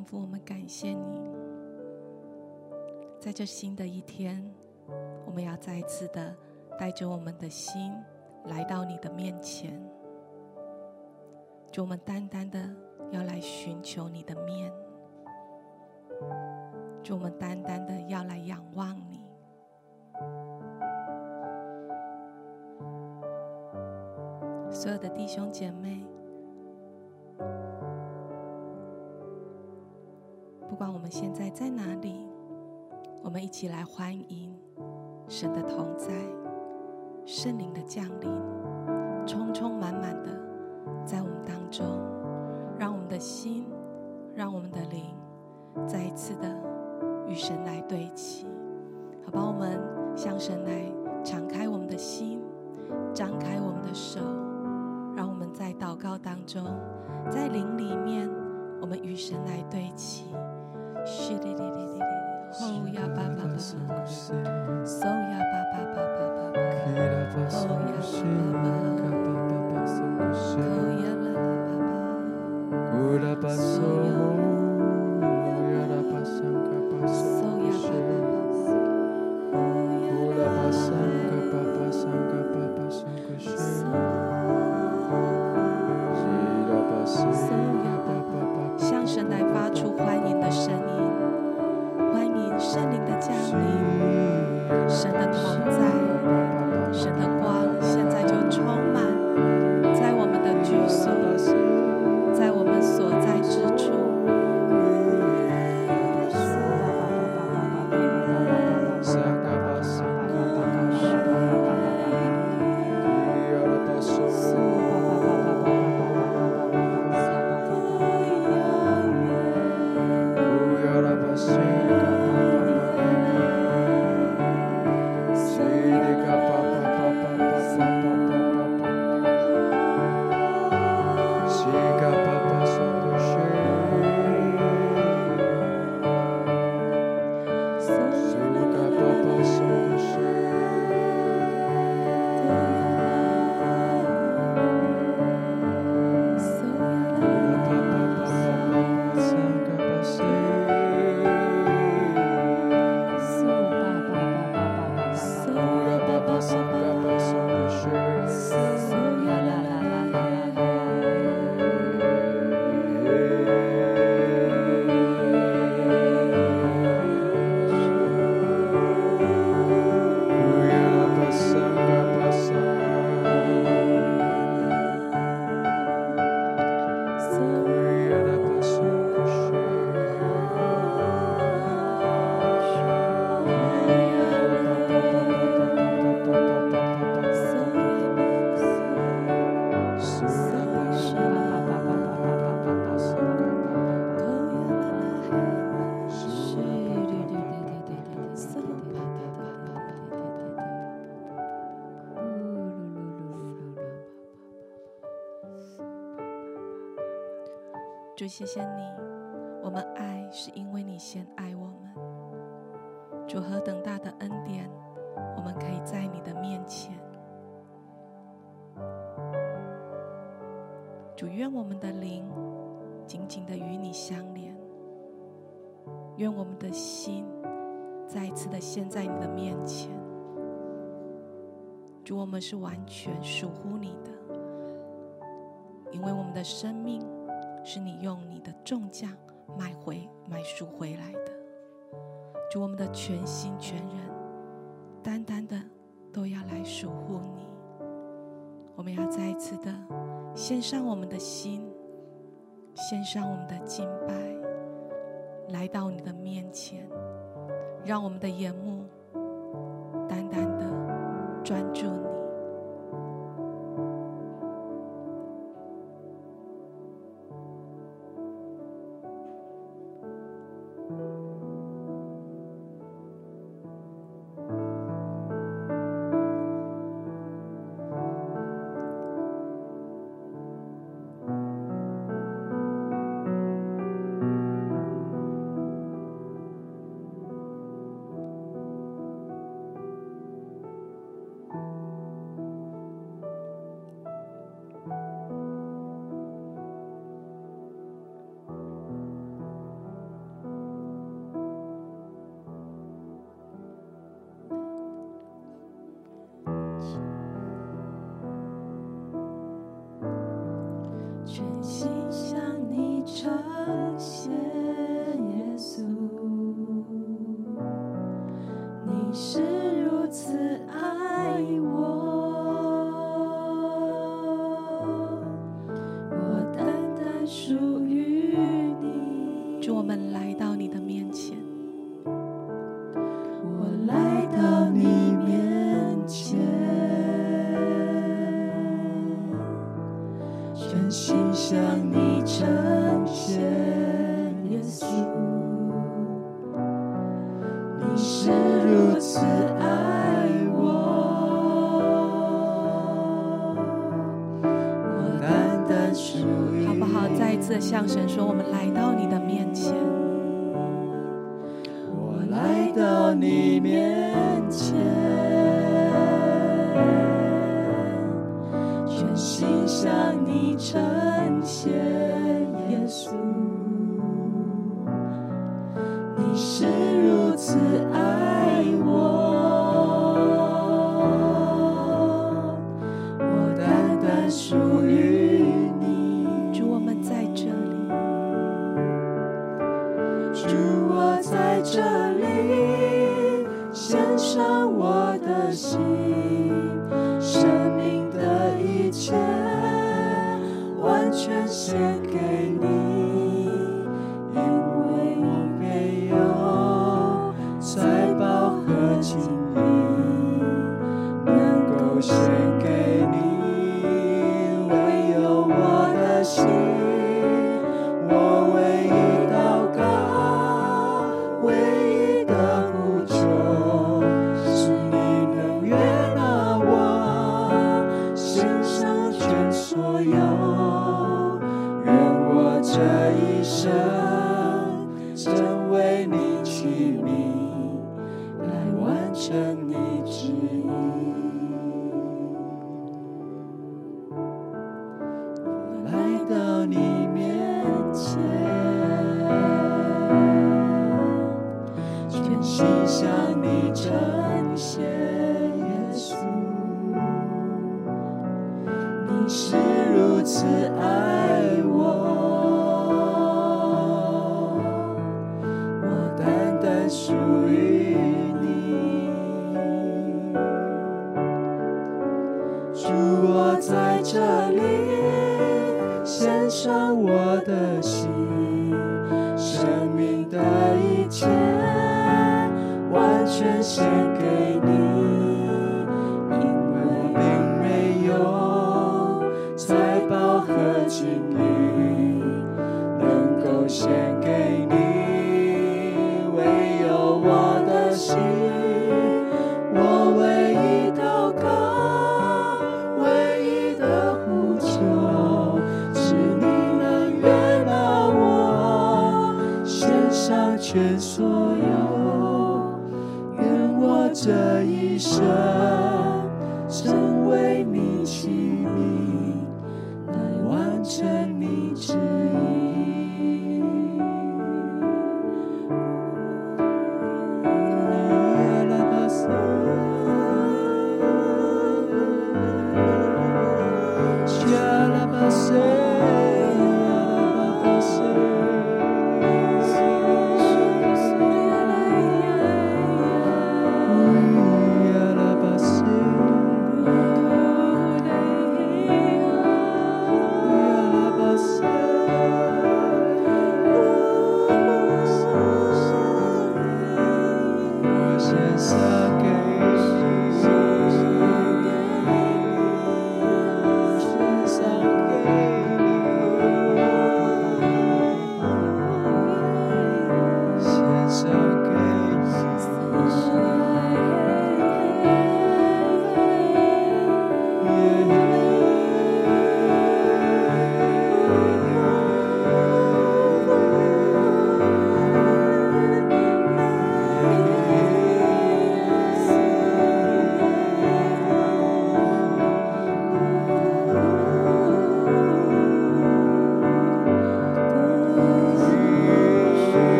天父，我们感谢你，在这新的一天，我们要再一次的带着我们的心来到你的面前，就我们单单的要来寻求你的面，就我们单单的要来仰望你。所有的弟兄姐妹。起来欢迎神的同在、圣灵的降临，充充满满的在我们当中，让我们的心，让我们的灵再一次的与神来对齐。好吧，我们向神来敞开我们的心，张开我们的手，让我们在祷告当中，在灵里面，我们与神来对齐。是的，的的的的，哦呀，爸爸爸爸，哦呀，爸爸爸爸爸爸，哦呀，爸爸爸爸，哦呀，啦啦爸爸，哦呀。谢谢你，我们爱是因为你先爱我们。主，何等大的恩典，我们可以在你的面前。主，愿我们的灵紧紧的与你相连，愿我们的心再次的现在你的面前。主，我们是完全属乎你的，因为我们的生命。是你用你的重价买回、买赎回来的，主，我们的全心全人，单单的都要来守护你。我们要再一次的献上我们的心，献上我们的敬拜，来到你的面前，让我们的眼目单单的专注你。我 ya la pasé.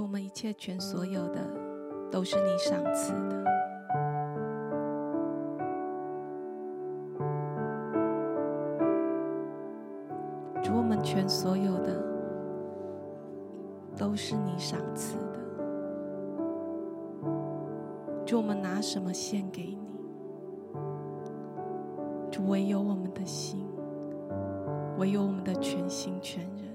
主，我们一切全所有的都是你赏赐的。主，我们全所有的都是你赏赐的。主，我们拿什么献给你？主，唯有我们的心，唯有我们的全心全人。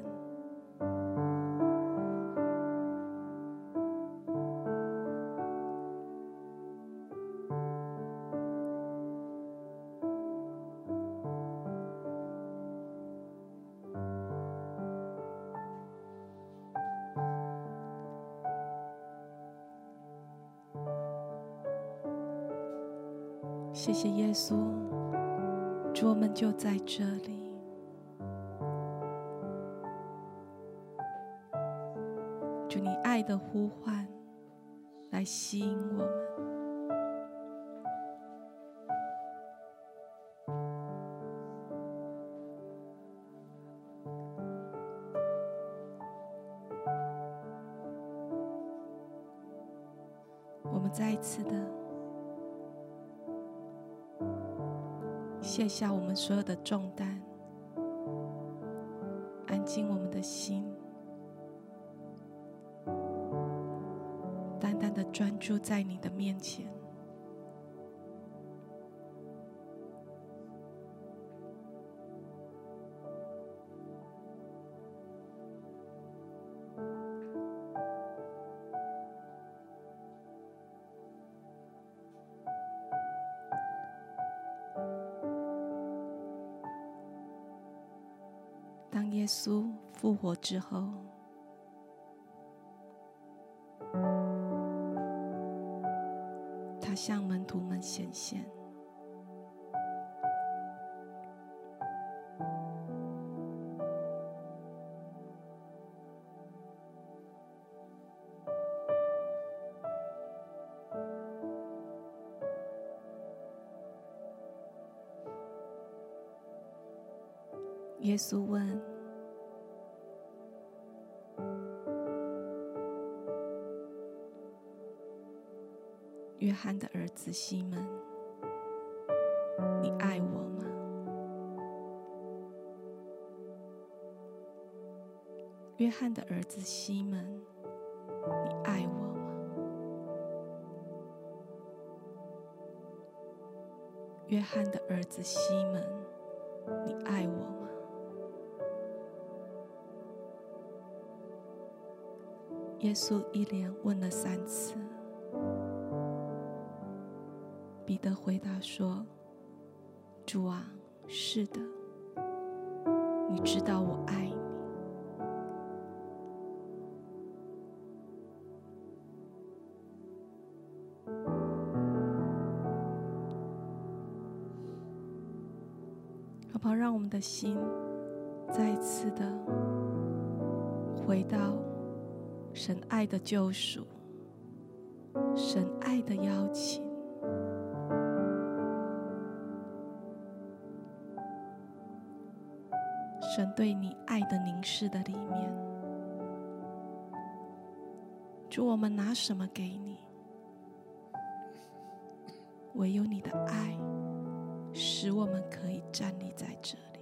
下我们所有的重担，安静我们的心，单单的专注在你的面前。耶稣复活之后，他向门徒们显现。耶稣问。约翰的儿子西门，你爱我吗？约翰的儿子西门，你爱我吗？约翰的儿子西门，你爱我吗？耶稣一连问了三次。的回答说：“主啊，是的，你知道我爱你。”好不好？让我们的心再次的回到神爱的救赎，神爱的邀请。神对你爱的凝视的里面，主，我们拿什么给你？唯有你的爱，使我们可以站立在这。里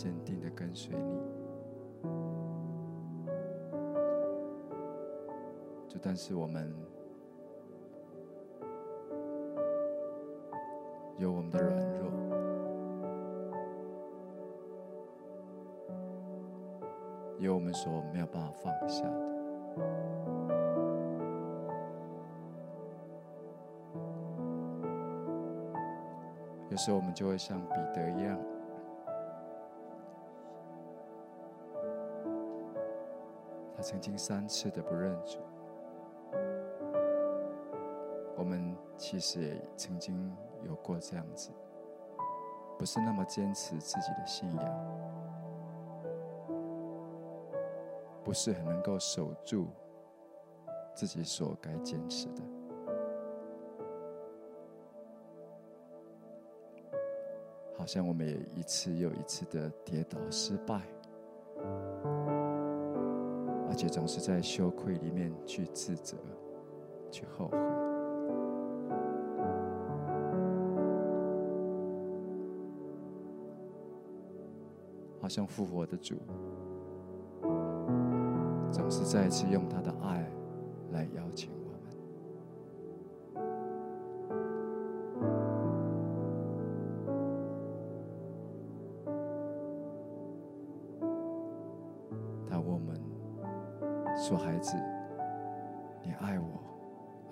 坚定的跟随你。就但是我们有我们的软弱，有我们所没有办法放下的。有时候我们就会像彼得一样，曾经三次的不认主。我们其实也曾经有过这样子，不是那么坚持自己的信仰，不是很能够守住自己所该坚持的，好像我们也一次又一次的跌倒失败，且总是在羞愧里面去自责、去后悔。好像复活的主，总是再一次用他的爱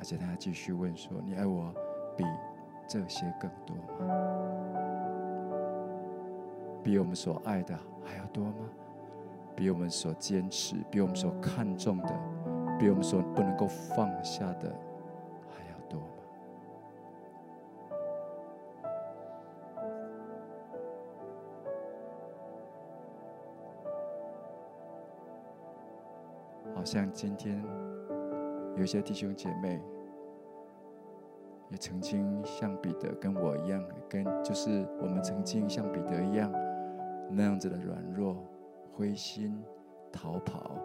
且他还继续问说：“你爱我比这些更多吗？”比我们所爱的还要多吗？比我们所坚持、比我们所看重的、比我们所不能够放下的还要多吗？好像今天有些弟兄姐妹也曾经像彼得跟我一样，跟就是我们曾经像彼得一样。那样子的软弱、灰心、逃跑，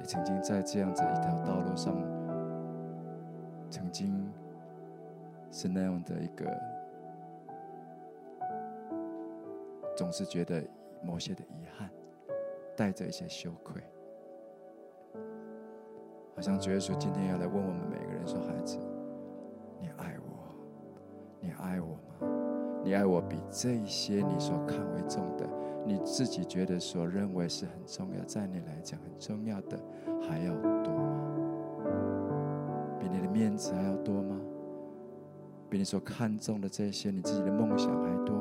也曾经在这样子一条道路上，曾经是那样的一个，总是觉得某些的遗憾，带着一些羞愧，好像主耶稣今天要来问我们每个人说：“孩子，爱我吗？”你爱我比这些你所看为重的，你自己觉得所认为是很重要，在你来讲很重要的，还要多吗？比你的面子还要多吗？比你所看重的这些你自己的梦想还多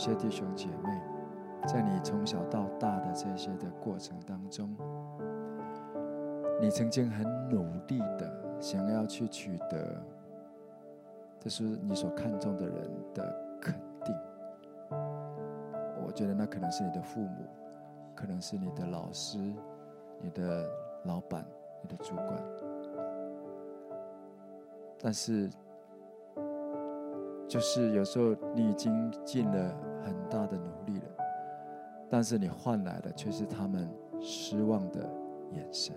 些弟兄姐妹，在你从小到大的这些的过程当中，你曾经很努力的想要去取得，这是你所看重的人的肯定。我觉得那可能是你的父母，可能是你的老师、你的老板、你的主管，但是。就是有时候你已经尽了很大的努力了，但是你换来的却是他们失望的眼神，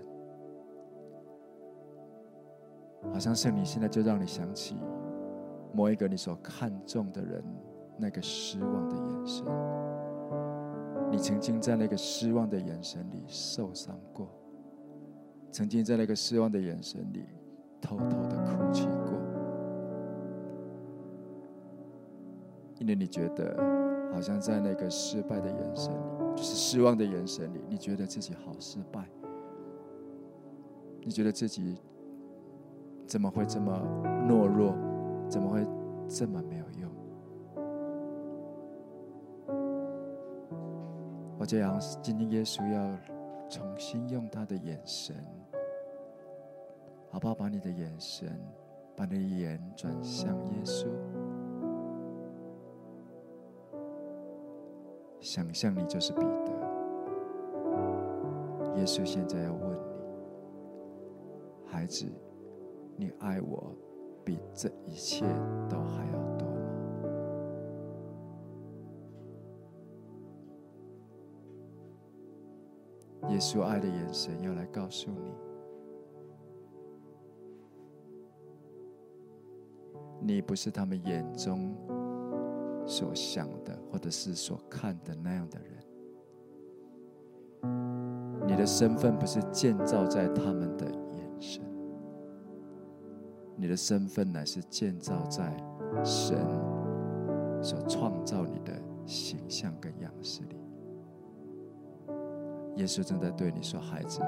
好像圣灵现在就让你想起某一个你所看重的人那个失望的眼神，你曾经在那个失望的眼神里受伤过，曾经在那个失望的眼神里偷偷的哭泣过。因为你觉得，好像在那个失败的眼神里，就是失望的眼神里，你觉得自己好失败，你觉得自己怎么会这么懦弱，怎么会这么没有用？我这样，今天耶稣要重新用他的眼神，好不好？把你的眼神，把你的眼转向耶稣。想象你就是彼得，耶稣现在要问你，孩子，你爱我比这一切都还要多吗？耶稣爱的眼神要来告诉你，你不是他们眼中。所想的，或者是所看的那样的人，你的身份不是建造在他们的眼神，你的身份乃是建造在神所创造你的形象跟样式里。耶稣正在对你说：“孩子，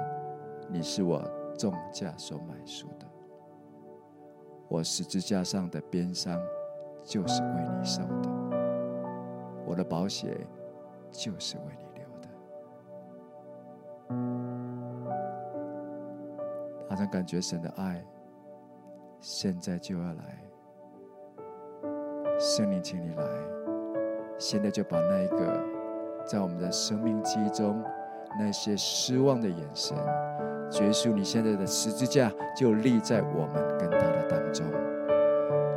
你是我重价所买赎的，我十字架上的鞭伤就是为你受的。”我的宝血就是为你流的，好像感觉神的爱现在就要来，圣灵，请你来，现在就把那一个在我们的生命记忆中那些失望的眼神，结束你现在的十字架就立在我们跟他的当中，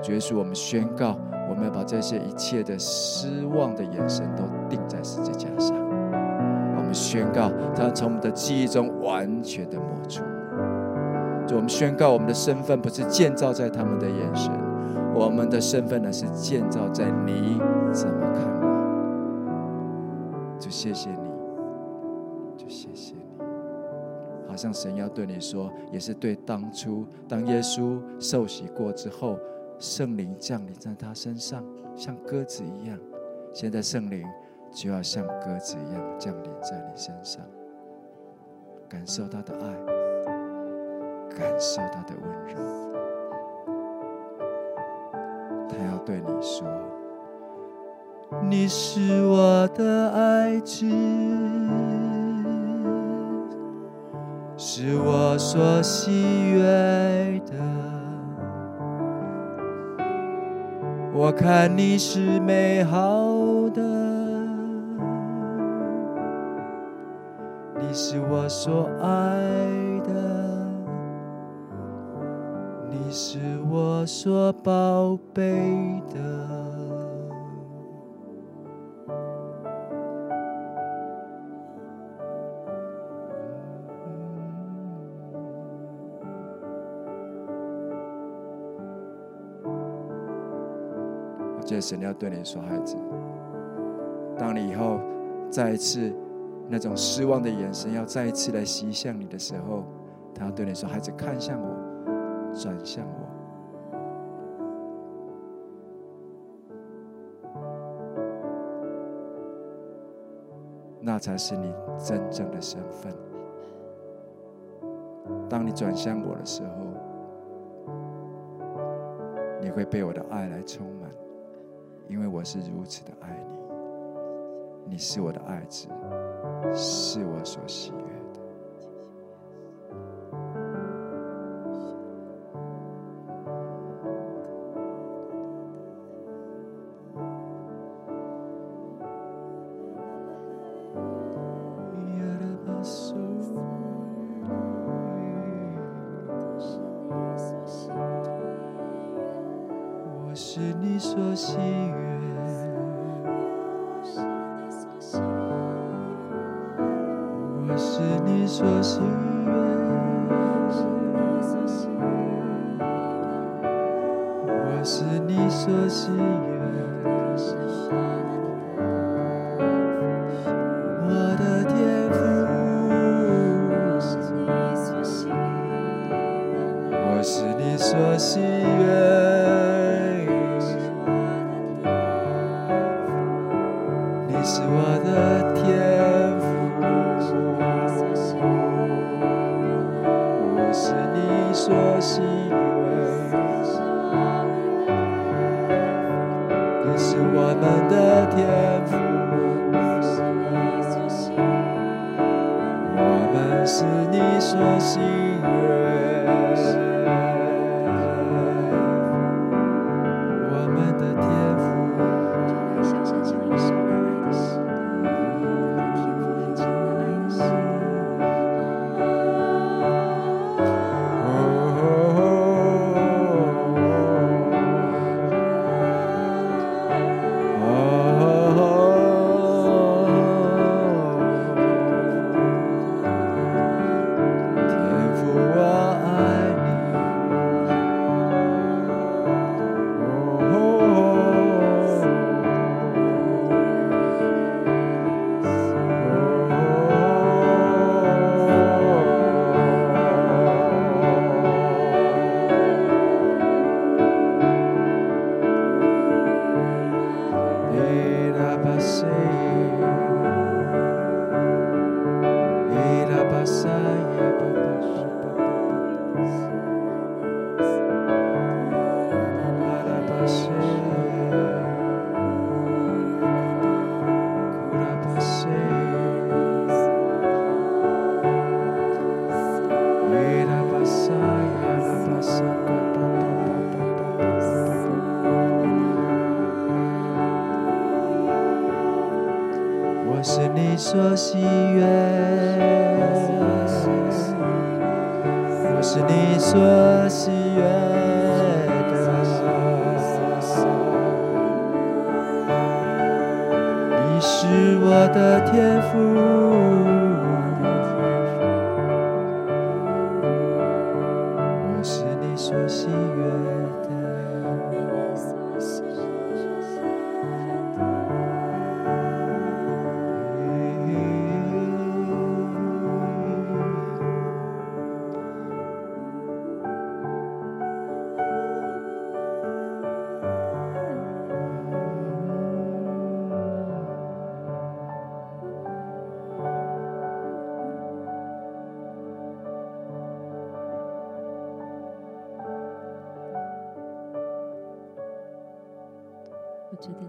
结束我们宣告。我们要把这些一切的失望的眼神都定在十字架上。我们宣告，他从我们的记忆中完全的抹除。就我们宣告，我们的身份不是建造在他们的眼神，我们的身份呢是建造在你怎么看我。就谢谢你，就谢谢你。好像神要对你说，也是对当初当耶稣受洗过之后。圣灵降临在他身上，像鸽子一样。现在圣灵就要像鸽子一样降临在你身上，感受他的爱，感受他的温柔。他要对你说：“你是我的爱子，是我所喜悦的。”我看你是美好的，你是我所爱的，你是我所宝贝的。这神要对你说，孩子，当你以后再一次那种失望的眼神要再一次来袭向你的时候，他要对你说，孩子，看向我，转向我，那才是你真正的身份。当你转向我的时候，你会被我的爱来充满。因为我是如此的爱你。你是我的爱子，是我所喜心愿，我是你所心愿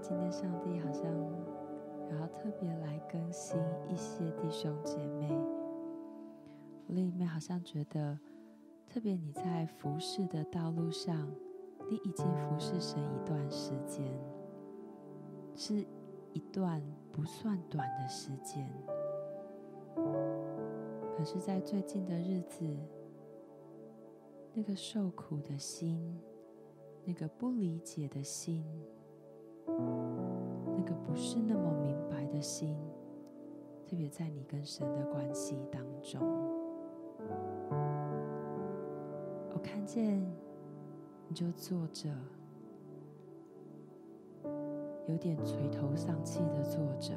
今天上帝好像然后特别来更新一些弟兄姐妹，我里面好像觉得特别你在服侍的道路上，你已经服侍神一段时间，是一段不算短的时间，可是，在最近的日子，那个受苦的心，那个不理解的心。那个不是那么明白的心，特别在你跟神的关系当中，我看见你就坐着，有点垂头丧气的坐着，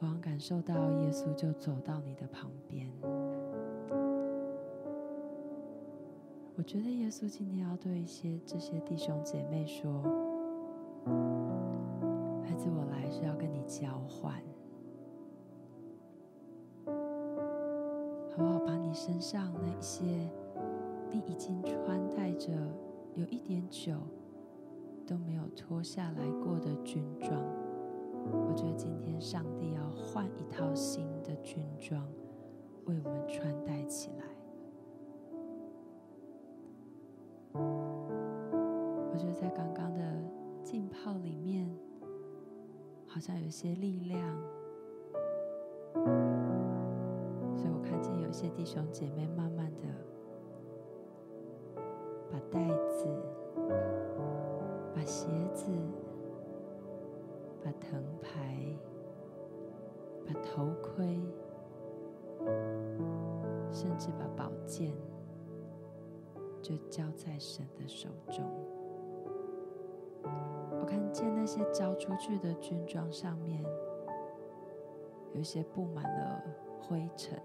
我感受到耶稣就走到你的旁边。我觉得耶稣今天要对一些这些弟兄姐妹说：“孩子，我来是要跟你交换，好不好？把你身上那些你已经穿戴着有一点久都没有脱下来过的军装。我觉得今天上帝要换一套新的军装，为我们穿戴起来。就在刚刚的浸泡里面，好像有些力量，所以我看见有一些弟兄姐妹慢慢的把袋子、把鞋子。把藤牌、把头盔，甚至把宝剑，就交在神的手中。我看见那些交出去的军装上面，有一些布满了灰尘，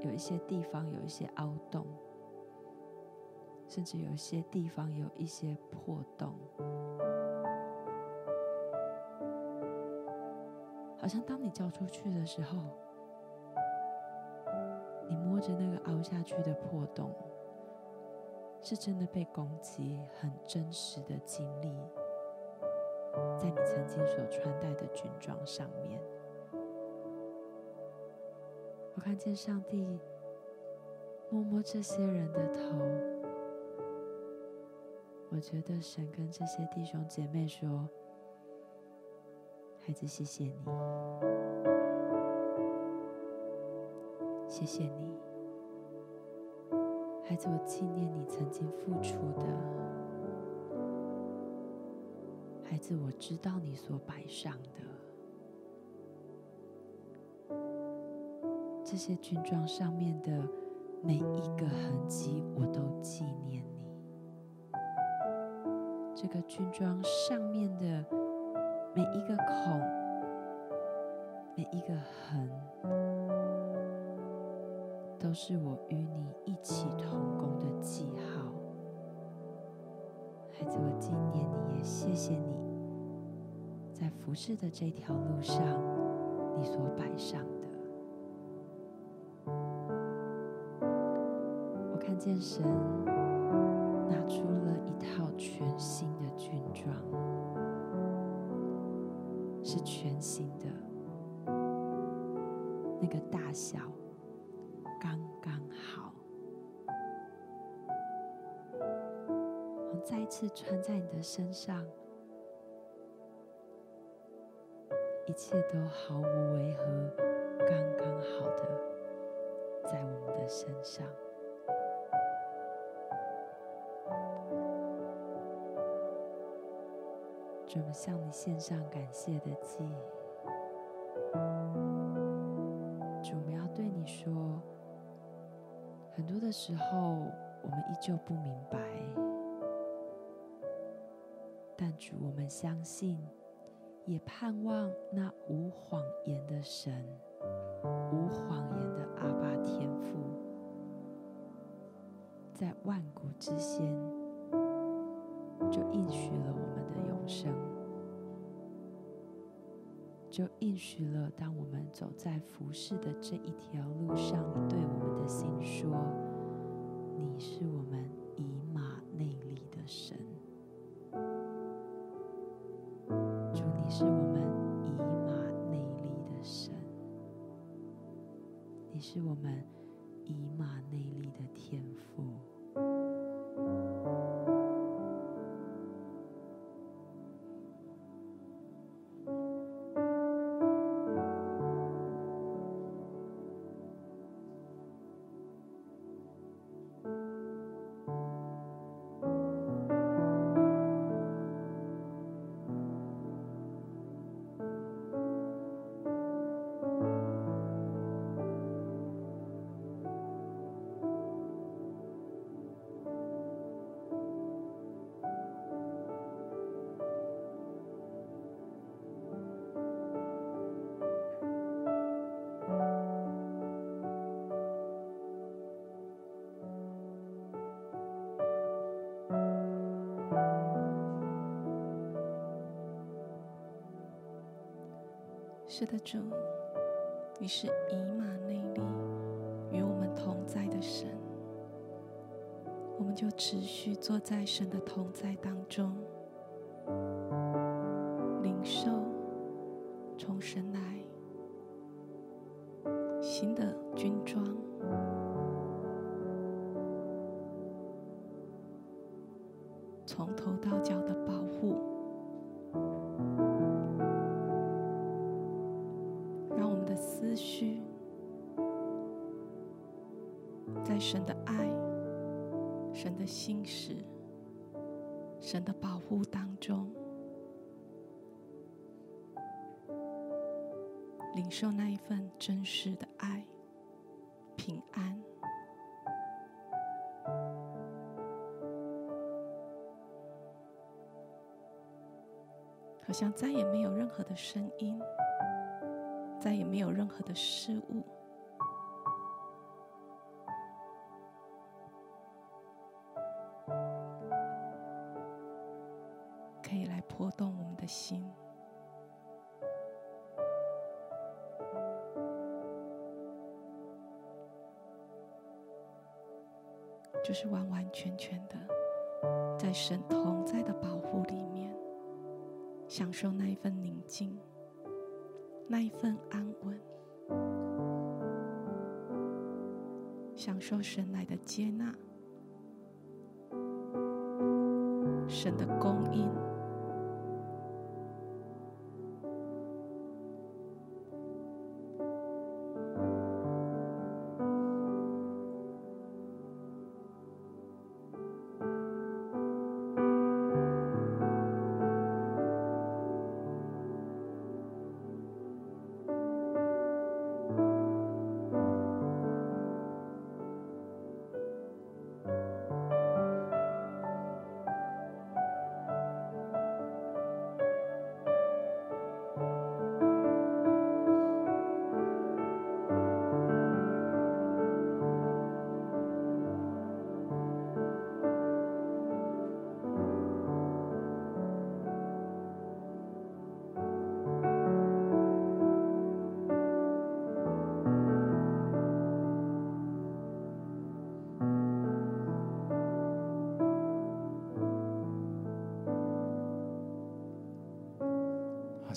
有一些地方有一些凹洞，甚至有一些地方有一些破洞。好像当你交出去的时候，你摸着那个凹下去的破洞，是真的被攻击，很真实的经历，在你曾经所穿戴的军装上面。我看见上帝摸摸这些人的头，我觉得神跟这些弟兄姐妹说。孩子，谢谢你，谢谢你，孩子，我纪念你曾经付出的，孩子，我知道你所摆上的这些军装上面的每一个痕迹，我都纪念你。这个军装上面的。每一个孔，每一个痕，都是我与你一起同工的记号。孩子，我纪念你，也谢谢你，在服侍的这条路上，你所摆上的。我看见神拿出了一套全新的军装。是全新的，那个大小刚刚好，我再一次穿在你的身上，一切都毫无违和，刚刚好的在我们的身上。准备向你献上感谢的祭。主，我要对你说，很多的时候我们依旧不明白，但主，我们相信，也盼望那无谎言的神，无谎言的阿爸天父，在万古之先就应许了我们的永生。就应许了，当我们走在服侍的这一条路上，你对我们的心说：“你是我们以马内利的神。”主，你是我们以马内利的神，你是我们以马内利的天赋。是的，主，你是以马内利与我们同在的神。我们就持续坐在神的同在当中，领受从神来新的想再也没有任何的声音，再也没有任何的事物。享受那一份宁静，那一份安稳，享受神来的接纳，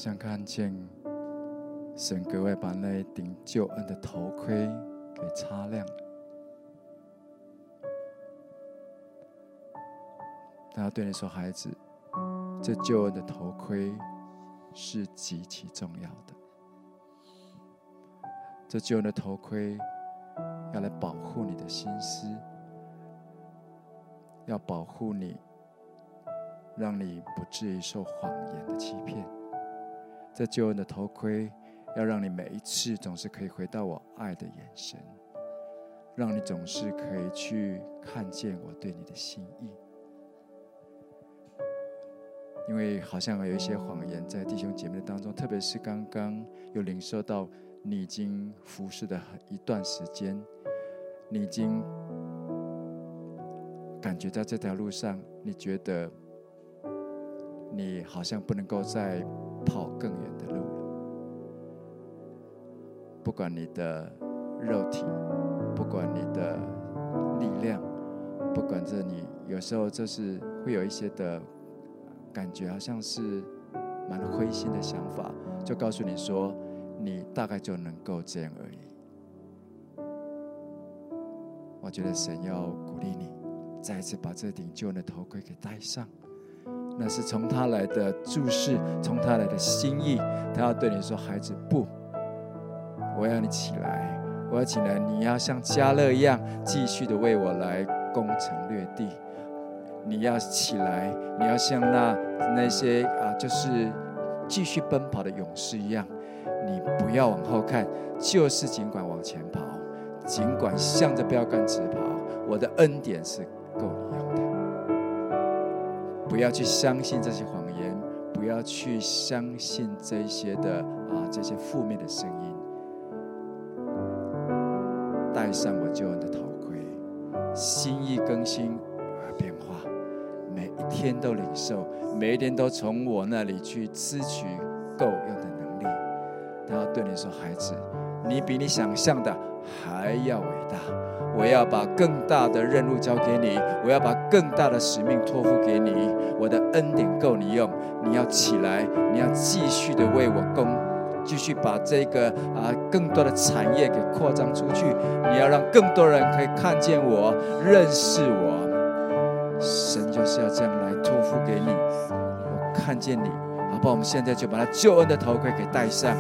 像看见神格外把那一顶救恩的头盔给擦亮。他要对你说：“孩子，这救恩的头盔是极其重要的。这救恩的头盔要来保护你的心思，要保护你，让你不至于受谎言的欺骗。”这救恩的头盔，要让你每一次总是可以回到我爱的眼神，让你总是可以去看见我对你的心意。因为好像有一些谎言在弟兄姐妹当中，特别是刚刚有领受到你已经服侍的一段时间，你已经感觉在这条路上，你觉得你好像不能够再。跑更远的路了。不管你的肉体，不管你的力量，不管这你有时候就是会有一些的感觉，好像是蛮灰心的想法，就告诉你说，你大概就能够这样而已。我觉得神要鼓励你，再一次把这顶救恩的头盔给戴上。那是从他来的注视，从他来的心意，他要对你说：“孩子，不，我要你起来，我要起来，你要像迦勒一样，继续的为我来攻城略地。你要起来，你要像那那些啊，就是继续奔跑的勇士一样，你不要往后看，就是尽管往前跑，尽管向着标杆直跑。我的恩典是够你用的。”不要去相信这些谎言，不要去相信这些的啊，这些负面的声音。戴上我救恩的头盔，心意更新而变化，每一天都领受，每一天都从我那里去支取够用的能力。他要对你说：“孩子，你比你想象的还要伟大。我要把更大的任务交给你，我要把更大的使命托付给你。我的恩典够你用，你要起来，你要继续的为我工，继续把这个啊更多的产业给扩张出去。你要让更多人可以看见我，认识我。神就是要这样来托付给你，我看见你，好不好？我们现在就把他救恩的头盔给戴上，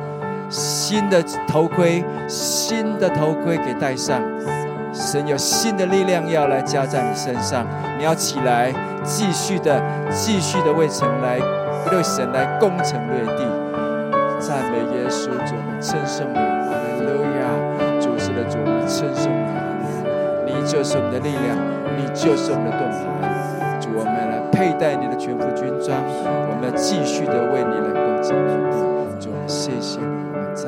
新的头盔，新的头盔给戴上。神有新的力量要来加在你身上，你要起来，继续的、继续的为神来、为神来攻城略地。赞美耶稣，主我们称颂你，哈利路亚！主是的主，我们称颂你，你就是我们的力量，你就是我们的盾牌。主，我们来佩戴你的全副军装，我们要继续的为你来攻城略地。主，我们谢谢你，我们赞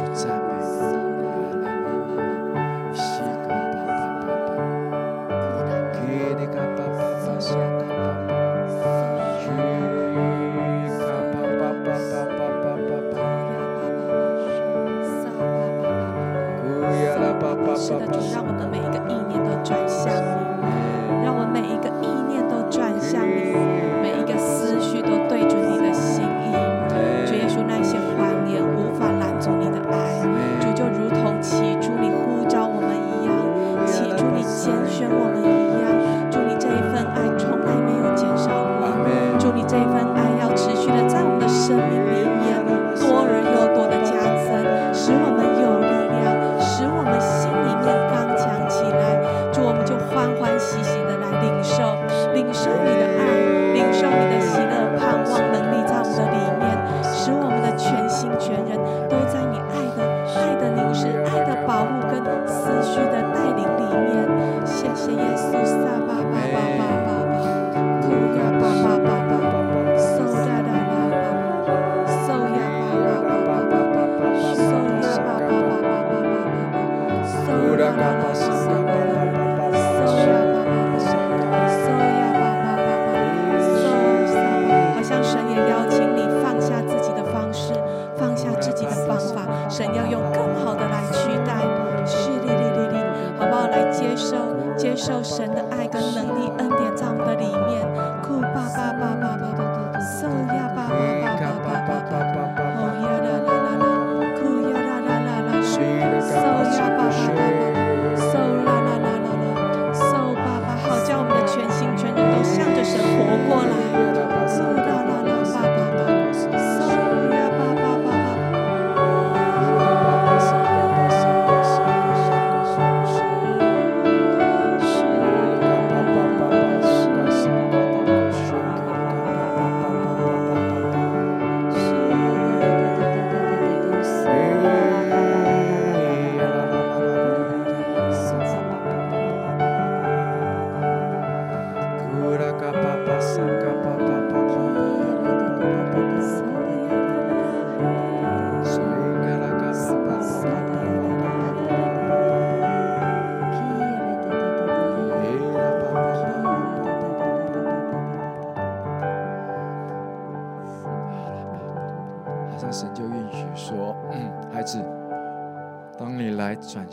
你。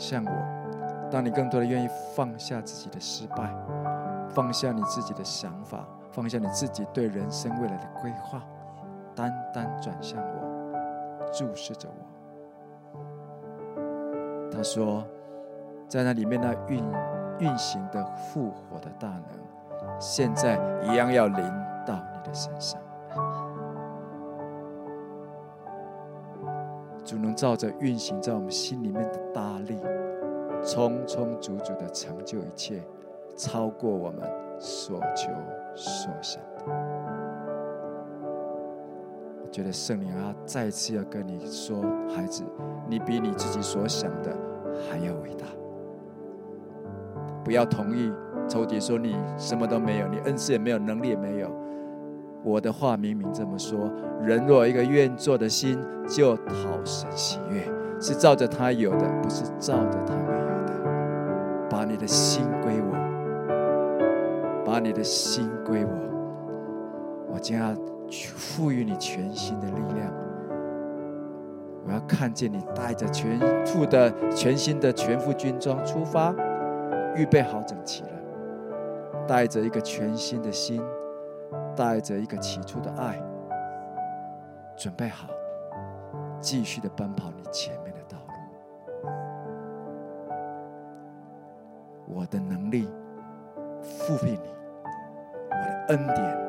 向我，当你更多的愿意放下自己的失败，放下你自己的想法，放下你自己对人生未来的规划，单单转向我，注视着我。他说，在那里面那运运行的复活的大能，现在一样要临到你的身上。主能照着运行在我们心里面的大力，充充足足的成就一切，超过我们所求所想。我觉得圣灵啊，再次要跟你说，孩子，你比你自己所想的还要伟大。不要同意仇敌说你什么都没有，你恩赐也没有，能力也没有。我的话明明这么说：人若一个愿做的心，就讨神喜悦，是照着他有的，不是照着他。把你的心归我，把你的心归我，我将要赋予你全新的力量。我要看见你带着全副的、全新的全副军装出发，预备好整齐了，带着一个全新的心，带着一个起初的爱，准备好，继续的奔跑你前面的能力覆庇你，我的恩典。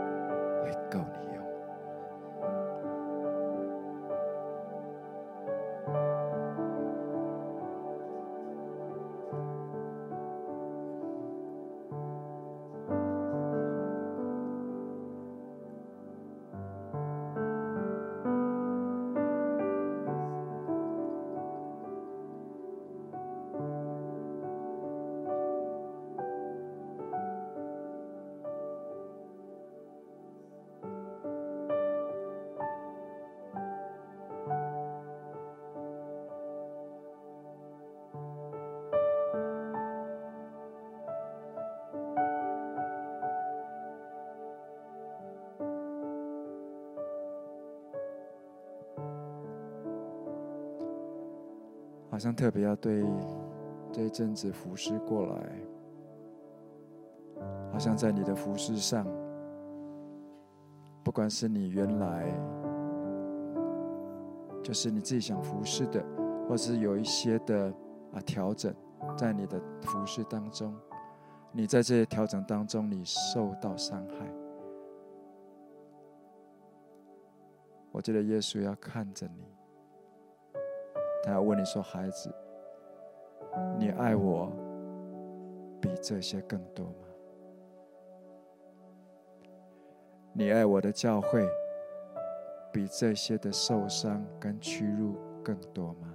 好像特别要对这一阵子服侍过来，好像在你的服侍上，不管是你原来就是你自己想服侍的，或是有一些的啊调整，在你的服侍当中，你在这些调整当中，你受到伤害，我觉得耶稣要看着你。他要问你说：“孩子，你爱我比这些更多吗？你爱我的教会比这些的受伤跟屈辱更多吗？”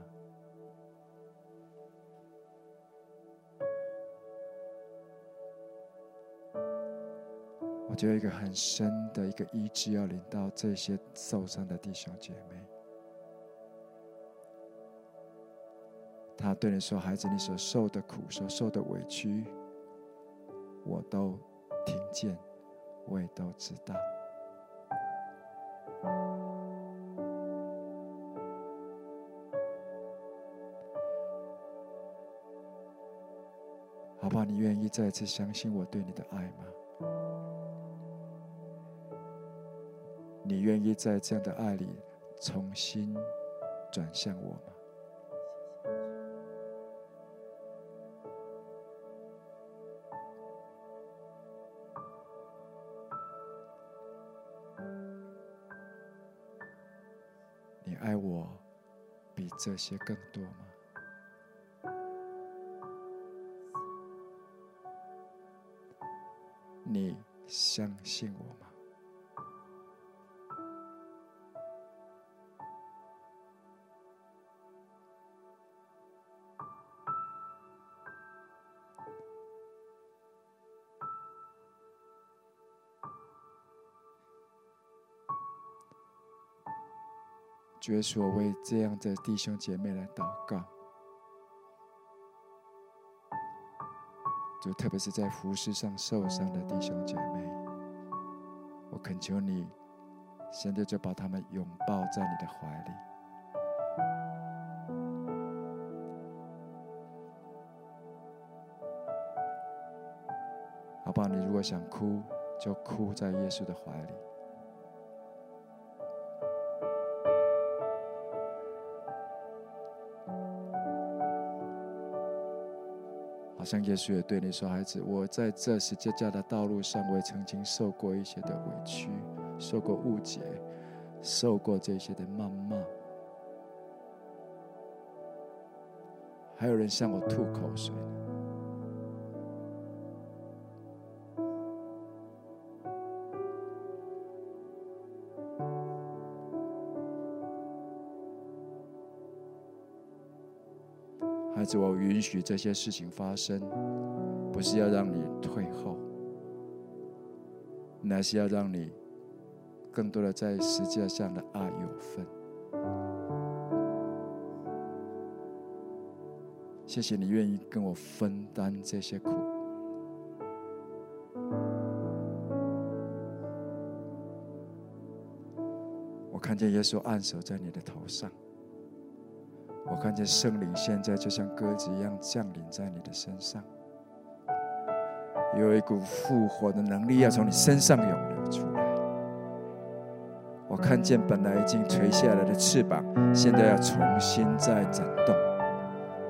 我觉得一个很深的一个医治要领到这些受伤的弟兄姐妹。他对你说：“孩子，你所受的苦，所受的委屈，我都听见，我也都知道。好不好？你愿意再次相信我对你的爱吗？你愿意在这样的爱里重新转向我吗？”这些更多吗？你相信我吗？主所为这样的弟兄姐妹来祷告，就特别是在服事上受伤的弟兄姐妹，我恳求你，现在就把他们拥抱在你的怀里，好不好？你如果想哭，就哭在耶稣的怀里。好像耶稣也对你说：“孩子，我在这十字架的道路上，我也曾经受过一些的委屈，受过误解，受过这些的谩骂，还有人向我吐口水。”子，我允许这些事情发生，不是要让你退后，乃是要让你更多的在十字架上的爱有份。谢谢你愿意跟我分担这些苦，我看见耶稣按手在你的头上。我看见圣灵现在就像鸽子一样降临在你的身上，有一股复活的能力要从你身上涌流出来。我看见本来已经垂下来的翅膀，现在要重新再展动，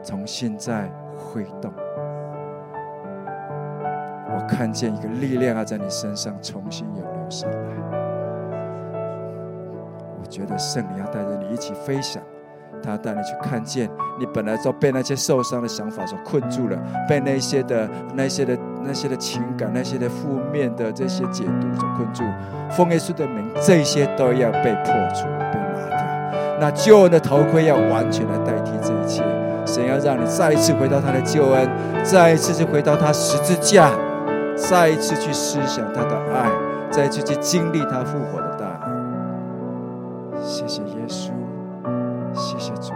重新再挥动。我看见一个力量要在你身上重新涌流上来。我觉得圣灵要带着你一起飞翔。他带你去看见，你本来就被那些受伤的想法所困住了，被那些的、那些的、那些的情感、那些的负面的这些解读所困住。奉耶稣的名，这些都要被破除、被拿掉。那救恩的头盔要完全的代替这一切。神要让你再一次回到他的救恩，再一次去回到他十字架，再一次去思想他的爱，再一次去经历他复活的大能。谢谢耶稣。谢谢主，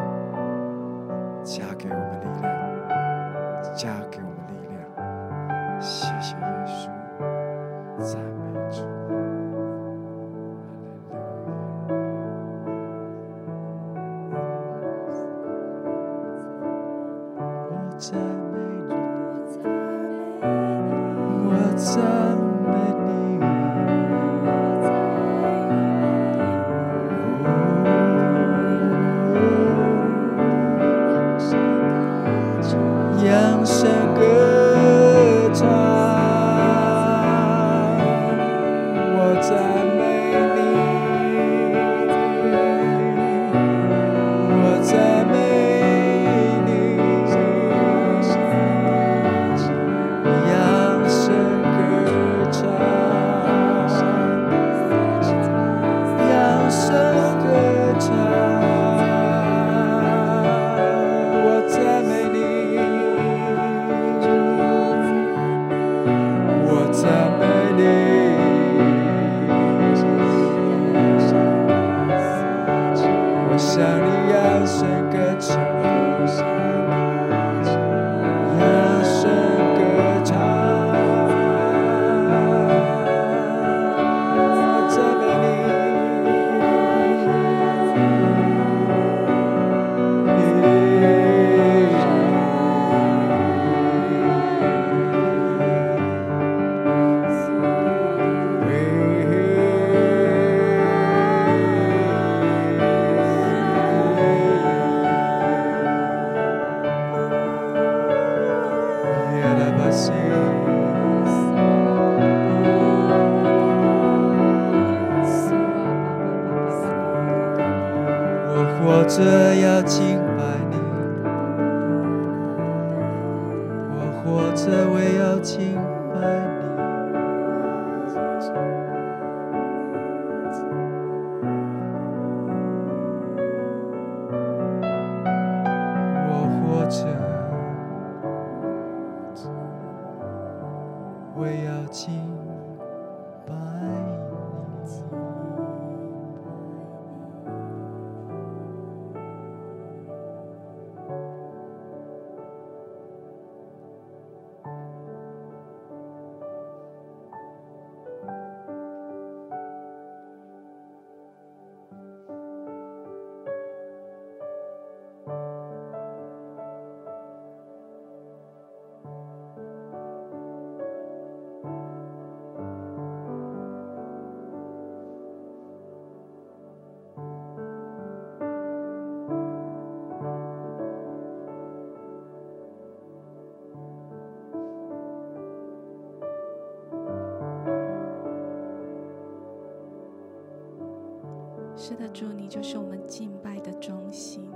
你就是我们敬拜的中心。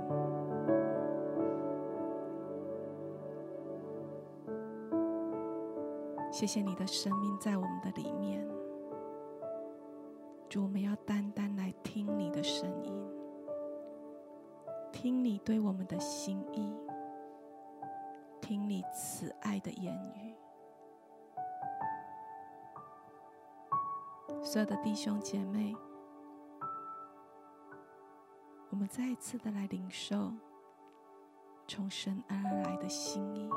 谢谢你的生命在我们的里面，主，我们要单单来听你的声音，听你对我们的心意，听你慈爱的言语。所有的弟兄姐妹。我再一次的来领受从神而来的心意，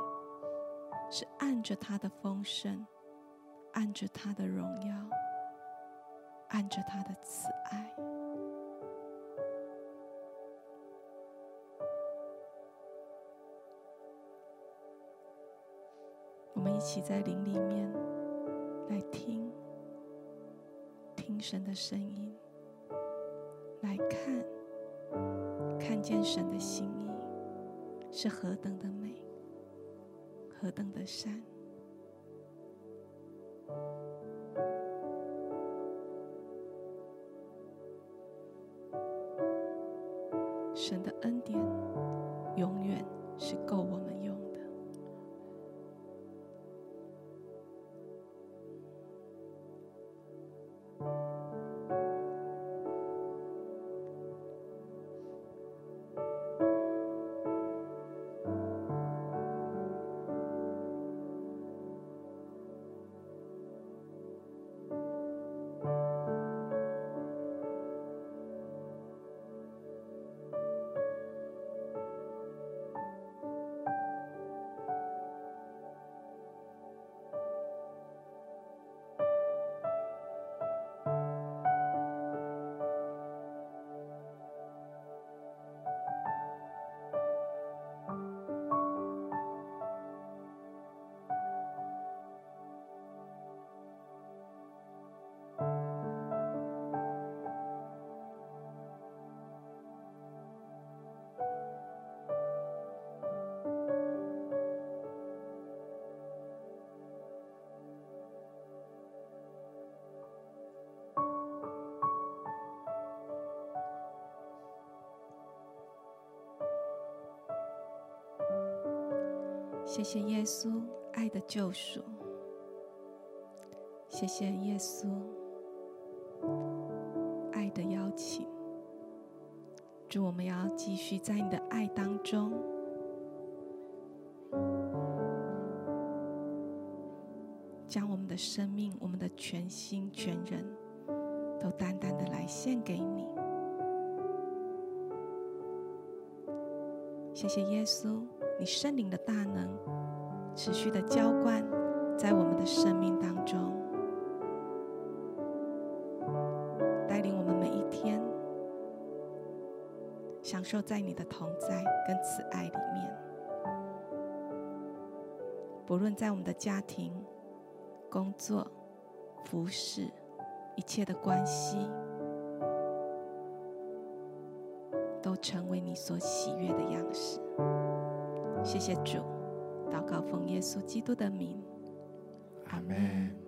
是按着他的丰盛，按着他的荣耀，按着他的慈爱。我们一起在灵里面来听听神的声音。来看。看见神的心意是何等的美，何等的善。神的恩典永远是够我们用谢谢耶稣爱的救赎，谢谢耶稣爱的邀请。祝我们要继续在你的爱当中，将我们的生命、我们的全心全人都单单的来献给你。谢谢耶稣。你圣灵的大能，持续的浇灌在我们的生命当中，带领我们每一天享受在你的同在跟慈爱里面。不论在我们的家庭、工作、服侍，一切的关系，都成为你所喜悦的样式。谢谢主，祷告奉耶稣基督的名，阿门。